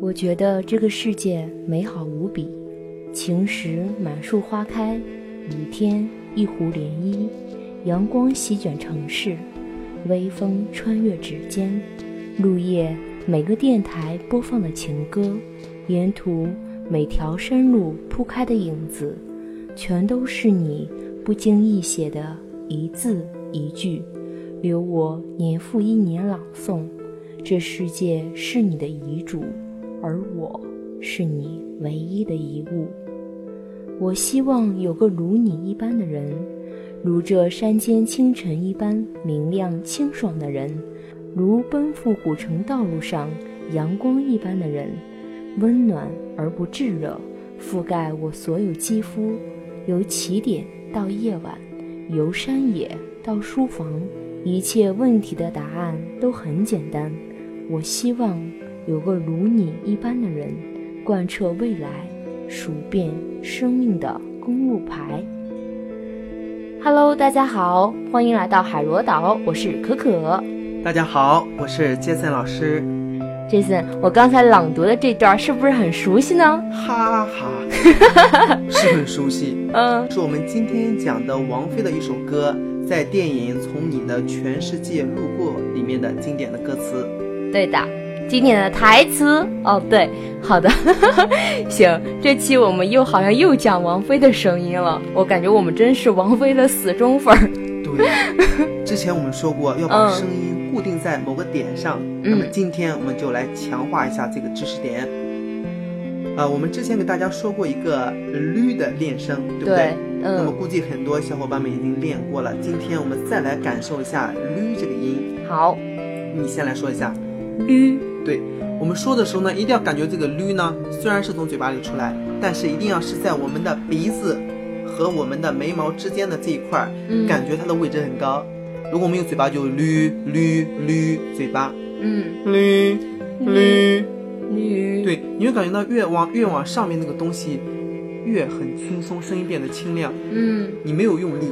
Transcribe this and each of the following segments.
我觉得这个世界美好无比，晴时满树花开，雨天一湖涟漪，阳光席卷城市，微风穿越指尖，路夜每个电台播放的情歌，沿途每条山路铺开的影子，全都是你不经意写的一字一句，留我年复一年朗诵。这世界是你的遗嘱。而我是你唯一的遗物。我希望有个如你一般的人，如这山间清晨一般明亮清爽的人，如奔赴古城道路上阳光一般的人，温暖而不炙热，覆盖我所有肌肤，由起点到夜晚，由山野到书房，一切问题的答案都很简单。我希望。有个如你一般的人，贯彻未来，数遍生命的公路牌。Hello，大家好，欢迎来到海螺岛，我是可可。大家好，我是杰森老师。杰森，我刚才朗读的这段是不是很熟悉呢？哈哈，是很熟悉。嗯，是我们今天讲的王菲的一首歌，在电影《从你的全世界路过》里面的经典的歌词。对的。经典的台词哦，对，好的，行，这期我们又好像又讲王菲的声音了，我感觉我们真是王菲的死忠粉儿。对，之前我们说过要把声音固定在某个点上，那么今天我们就来强化一下这个知识点。呃，我们之前给大家说过一个驴的练声，对不对？嗯。那么估计很多小伙伴们已经练过了，今天我们再来感受一下驴这个音。好，你先来说一下，驴。对我们说的时候呢，一定要感觉这个“捋”呢，虽然是从嘴巴里出来，但是一定要是在我们的鼻子和我们的眉毛之间的这一块儿，感觉它的位置很高。如果我们用嘴巴就捋捋捋嘴巴，嗯，捋捋。捋，对，你会感觉到越往越往上面那个东西越很轻松，声音变得清亮。嗯，你没有用力，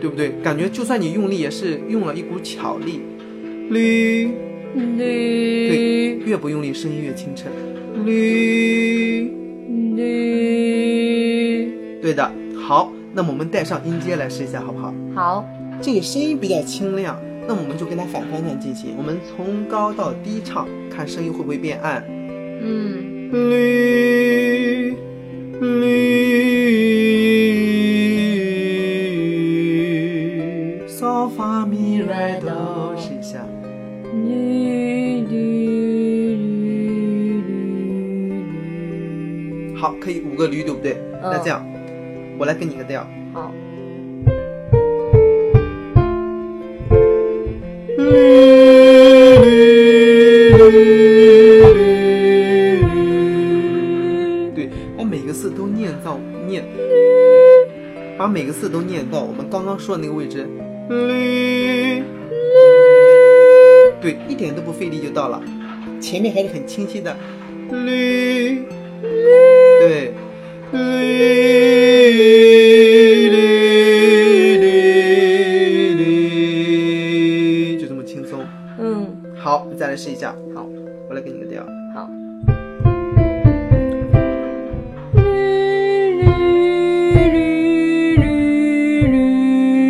对不对？感觉就算你用力，也是用了一股巧力，捋。捋，对，越不用力，声音越清澈。绿，绿，对的，好，那么我们带上音阶来试一下，好不好？好，这个声音比较清亮，那么我们就跟它反方向进行，我们从高到低唱，看声音会不会变暗。嗯，绿，绿，嗦发咪来哆，试一下。绿绿绿绿好，可以五个驴，对不对？那这样，我来给你个调。好。对，把每个字都念到念，把每个字都念到我们刚刚说的那个位置。对，一点都不费力就到了，前面还是很清晰的。来试一下。好，我来给你个调。好。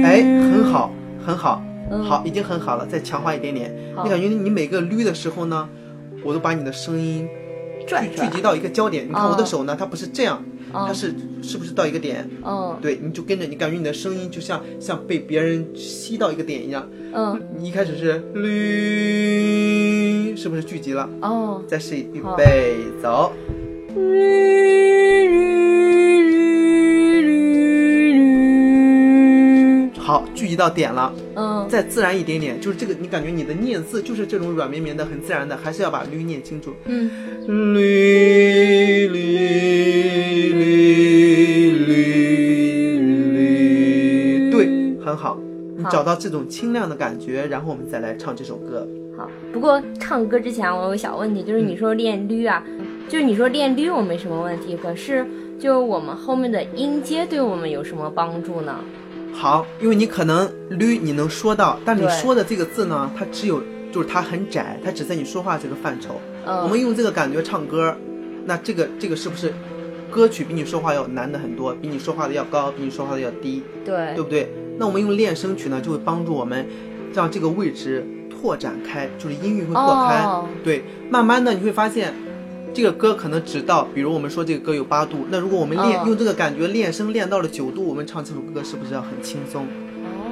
哎，很好，很好。好，已经很好了，再强化一点点。你感觉你每个捋的时候呢，我都把你的声音聚聚集到一个焦点。你看我的手呢，它不是这样，它是是不是到一个点？嗯，对，你就跟着，你感觉你的声音就像像被别人吸到一个点一样。嗯，你一开始是绿，是不是聚集了？哦，再试一，预备，走。好，聚集到点了。嗯，再自然一点点，就是这个，你感觉你的念字就是这种软绵绵的，很自然的，还是要把“绿”念清楚。嗯，驴驴找到这种清亮的感觉，然后我们再来唱这首歌。好，不过唱歌之前我有个小问题，就是你说练律啊，就是你说练律我没什么问题，可是就我们后面的音阶对我们有什么帮助呢？好，因为你可能捋你能说到，但你说的这个字呢，它只有就是它很窄，它只在你说话这个范畴。嗯我们用这个感觉唱歌，那这个这个是不是歌曲比你说话要难的很多，比你说话的要高，比你说话的要低，对对不对？那我们用练声曲呢，就会帮助我们让这个位置拓展开，就是音域会拓开。哦对，慢慢的你会发现，这个歌可能只到，比如我们说这个歌有八度，那如果我们练、嗯用这个感觉练声练到了九度，我们唱这首歌是不是要很轻松？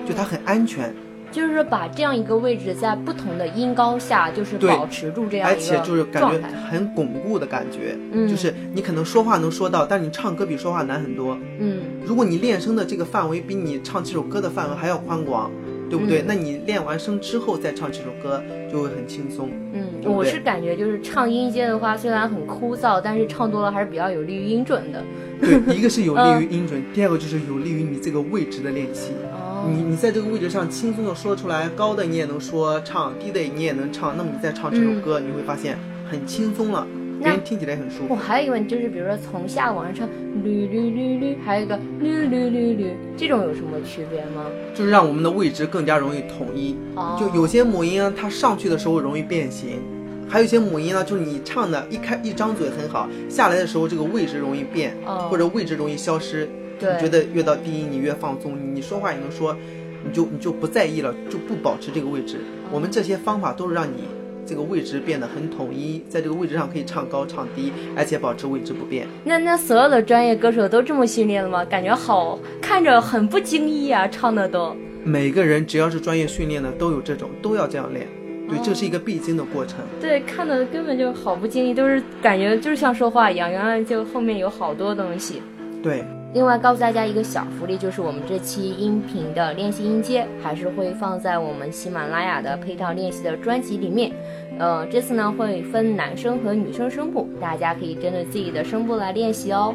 就它很安全，就是把这样一个位置在不同的音高下，就是保持住这样而一个且就是感觉。很巩固的感觉。嗯就是你可能说话能说到，但你唱歌比说话难很多。嗯，如果你练声的这个范围比你唱这首歌的范围还要宽广，对不对？嗯那你练完声之后再唱这首歌就会很轻松。嗯，对对我是感觉就是唱音阶的话，虽然很枯燥，但是唱多了还是比较有利于音准的。对，一个是有利嗯于音准，第二个就是有利于你这个位置的练习。哦你你在这个位置上轻松的说出来，高的你也能说唱，低的你也能唱，那么你再唱这首歌，你会发现很轻松了，别人听起来很舒服我服。还有一个问题，就是比如说从下往上唱，捋捋捋捋，还有一个绿绿绿绿，这种有什么区别吗？就是让我们的位置更加容易统一。哦就有些母音啊，它上去的时候容易变形，还有一些母音呢，就是你唱的一开一张嘴很好，下来的时候这个位置容易变，哦或者位置容易消失。对你觉得越到低音你越放松，你说话也能说，你就你就不在意了，就不保持这个位置。我们这些方法都是让你这个位置变得很统一，在这个位置上可以唱高唱低，而且保持位置不变。那那所有的专业歌手都这么训练的吗？感觉好看着很不经意啊，唱的都。每个人只要是专业训练的，都有这种，都要这样练。对，这是一个必经的过程。对，看的根本就好不经意，都是感觉就是像说话一样，原来就后面有好多东西。对，另外告诉大家一个小福利，就是我们这期音频的练习音阶还是会放在我们喜马拉雅的配套练习的专辑里面。呃，这次呢会分男生和女生声部，大家可以针对自己的声部来练习哦。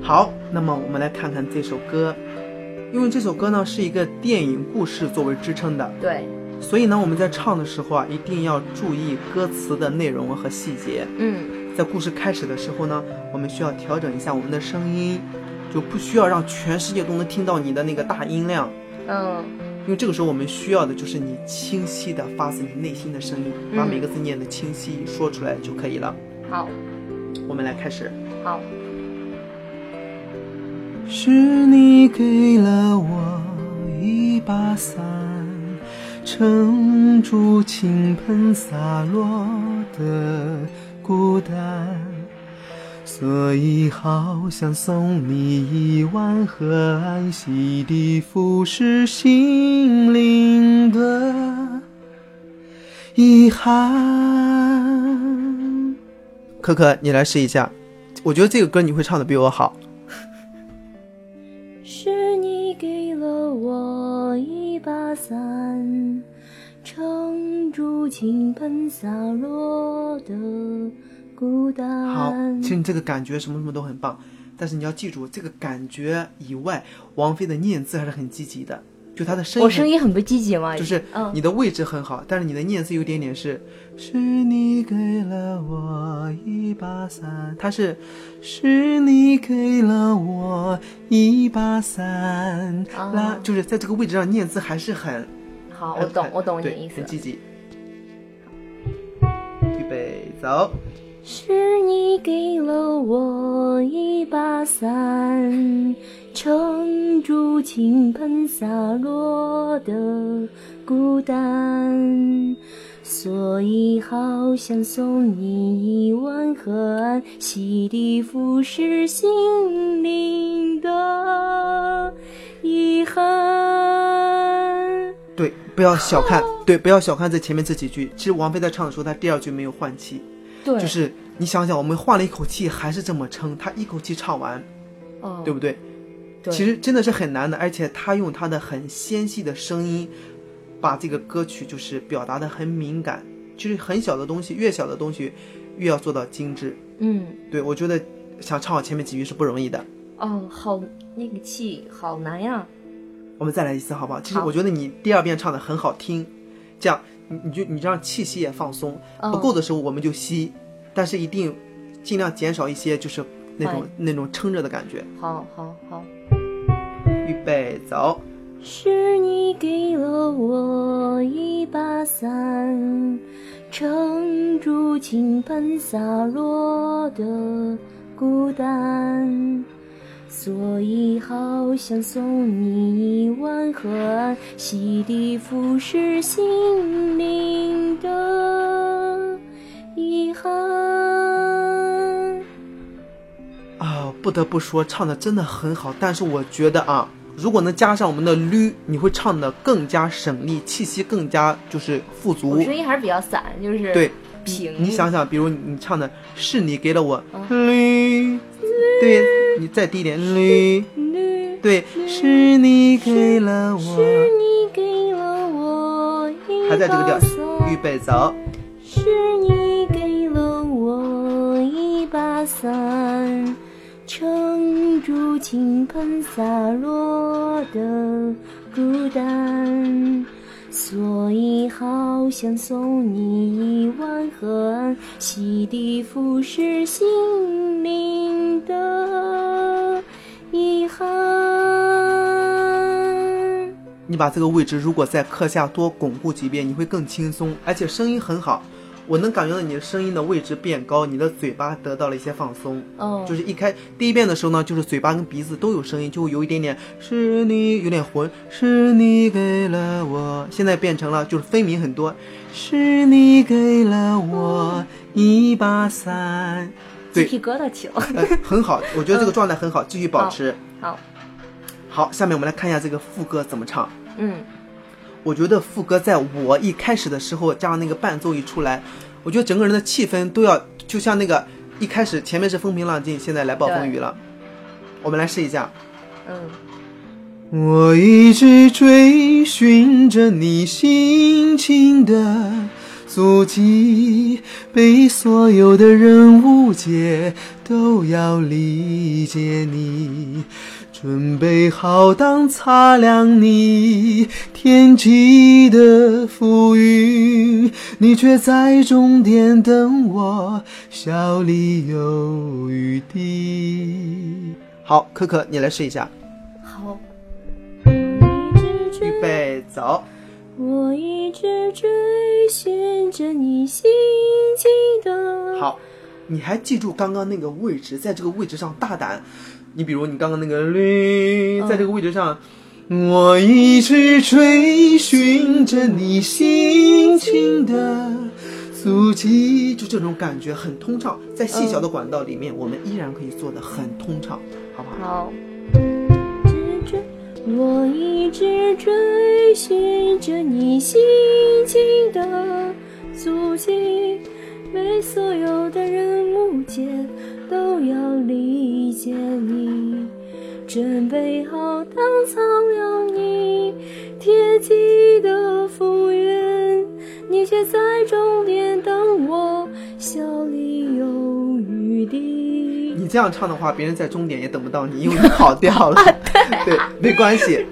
好，那么我们来看看这首歌，因为这首歌呢是一个电影故事作为支撑的，对，所以呢我们在唱的时候啊，一定要注意歌词的内容和细节。嗯，在故事开始的时候呢，我们需要调整一下我们的声音，就不需要让全世界都能听到你的那个大音量，嗯，因为这个时候我们需要的就是你清晰的发自你内心的声音，把嗯每个字念的清晰，说出来就可以了。好，我们来开始。好，是你给了我一把伞，撑住倾盆洒落的孤单，所以好想送你一碗河岸，洗涤腐蚀心灵的遗憾。可可，你来试一下，我觉得这个歌你会唱的比我好。是你给了我一把伞，撑住倾盆洒落的孤单。好，其实你这个感觉什么什么都很棒，但是你要记住，这个感觉以外，王菲的念字还是很积极的，就她的声音，我声音很不积极吗？就是嗯你的位置很好，但是你的念字有点点是，是你给了我一把伞，它是，是你给了我一把伞，哦啦，就是在这个位置上念字还是很，好，我懂，我懂你的意思很。积极。预备走。是你给了我一把伞，撑住倾盆洒落的孤单，所以好想送你一碗河岸，洗涤腐蚀心灵的遗憾。对，不要小看，对，不要小看这前面这几句。其实王菲在唱的时候，她第二句没有换气，对，就是你想想，我们换了一口气，还是这么撑，他一口气唱完，哦，对不对？对其实真的是很难的，而且他用他的很纤细的声音，把这个歌曲就是表达的很敏感。就是很小的东西，越小的东西，越要做到精致。嗯，对我觉得想唱好前面几句是不容易的。哦，好，那个气好难呀。我们再来一次好不好？其实我觉得你第二遍唱的很好听，这样你你就你让气息也放松，嗯不够的时候我们就吸，但是一定尽量减少一些就是那种那种撑着的感觉。好好好，预备走。是你给了我一把伞，撑住倾盆洒落的孤单，所以好想送你一碗河岸，洗涤腐蚀心灵的遗憾。啊，不得不说，唱的真的很好，但是我觉得啊。如果能加上我们的捋，你会唱的更加省力，气息更加就是富足。我声音还是比较散，就是对平。你想想，比如你唱的是你给了我捋，对你再低一点绿，对，是你给了我，是你给了我还在这个调，预备走。是你给了我一把伞。撑住倾盆洒落的孤单，所以好想送你一碗河岸，洗涤腐蚀心灵的遗憾。你把这个位置如果在课下多巩固几遍，你会更轻松，而且声音很好。我能感觉到你的声音的位置变高，你的嘴巴得到了一些放松。哦，就是一开第一遍的时候呢，就是嘴巴跟鼻子都有声音，就会有一点点是你有点浑，是你给了我。现在变成了就是分明很多，是你给了我一把伞。鸡皮疙瘩起了。很好，我觉得这个状态很好，继续保持。好，好，下面我们来看一下这个副歌怎么唱。嗯。我觉得副歌在我一开始的时候加上那个伴奏一出来，我觉得整个人的气氛都要就像那个一开始前面是风平浪静，现在来暴风雨了。我们来试一下。嗯。我一直追寻着你心情的足迹，被所有的人误解，都要理解你。准备好当擦亮你天际的浮云，你却在终点等我，笑里有雨滴。好，可可，你来试一下。好，预备走。我一直追寻着你心情的。好，你还记住刚刚那个位置，在这个位置上大胆。你比如你刚刚那个绿，在这个位置上，我一直追寻着你心情的足迹，就这种感觉很通畅，在细小的管道里面，我们依然可以做的很通畅，好不好？好。我一直追寻着你心情的足迹，被所有的人误解。都要理解你，准备好当苍凉你贴近的浮云，你却在终点等我，笑里有雨滴。你这样唱的话，别人在终点也等不到你，因为你跑掉了。对，没关系。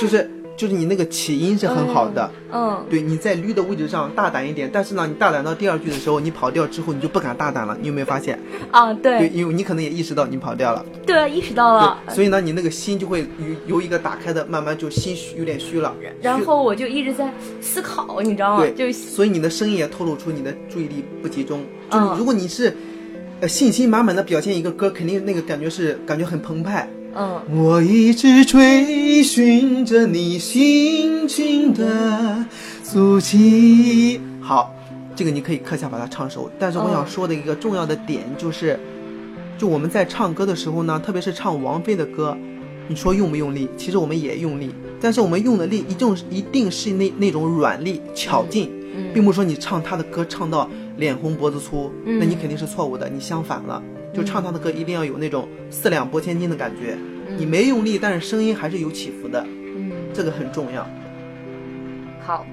就是。就是你那个起音是很好的，嗯，对，你在捋的位置上大胆一点，但是呢，你大胆到第二句的时候，你跑调之后，你就不敢大胆了，你有没有发现？啊，对，对，因为你可能也意识到你跑调了，对，意识到了，所以呢，你那个心就会由由一个打开的，慢慢就心虚，有点虚了。然后我就一直在思考，你知道吗？对，就所以你的声音也透露出你的注意力不集中。就是如果你是，呃，信心满满的表现一个歌，肯定那个感觉是感觉很澎湃。嗯，我一直追寻着你心情的足迹。好，这个你可以课下把它唱熟。但是我想说的一个重要的点就是，就我们在唱歌的时候呢，特别是唱王菲的歌，你说用不用力？其实我们也用力，但是我们用的力一定一定是那那种软力、巧劲，并不是说你唱她的歌唱到脸红脖子粗，那你肯定是错误的。你相反了。就唱他的歌一定要有那种四两拨千斤的感觉，你没用力，但是声音还是有起伏的，嗯，这个很重要。好，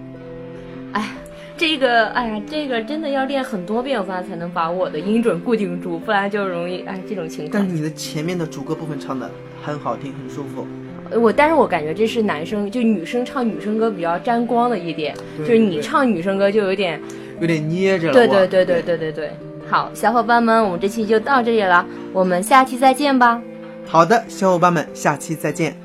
哎，这个，哎呀，这个真的要练很多遍，我发现才能把我的音准固定住，不然就容易哎这种情况。但是你的前面的主歌部分唱的很好听，很舒服。我，但是我感觉这是男生，就女生唱女生歌比较沾光的一点，就是你唱女生歌就有点有点捏着了。对对对对对对对。好，小伙伴们，我们这期就到这里了，我们下期再见吧。好的，小伙伴们，下期再见。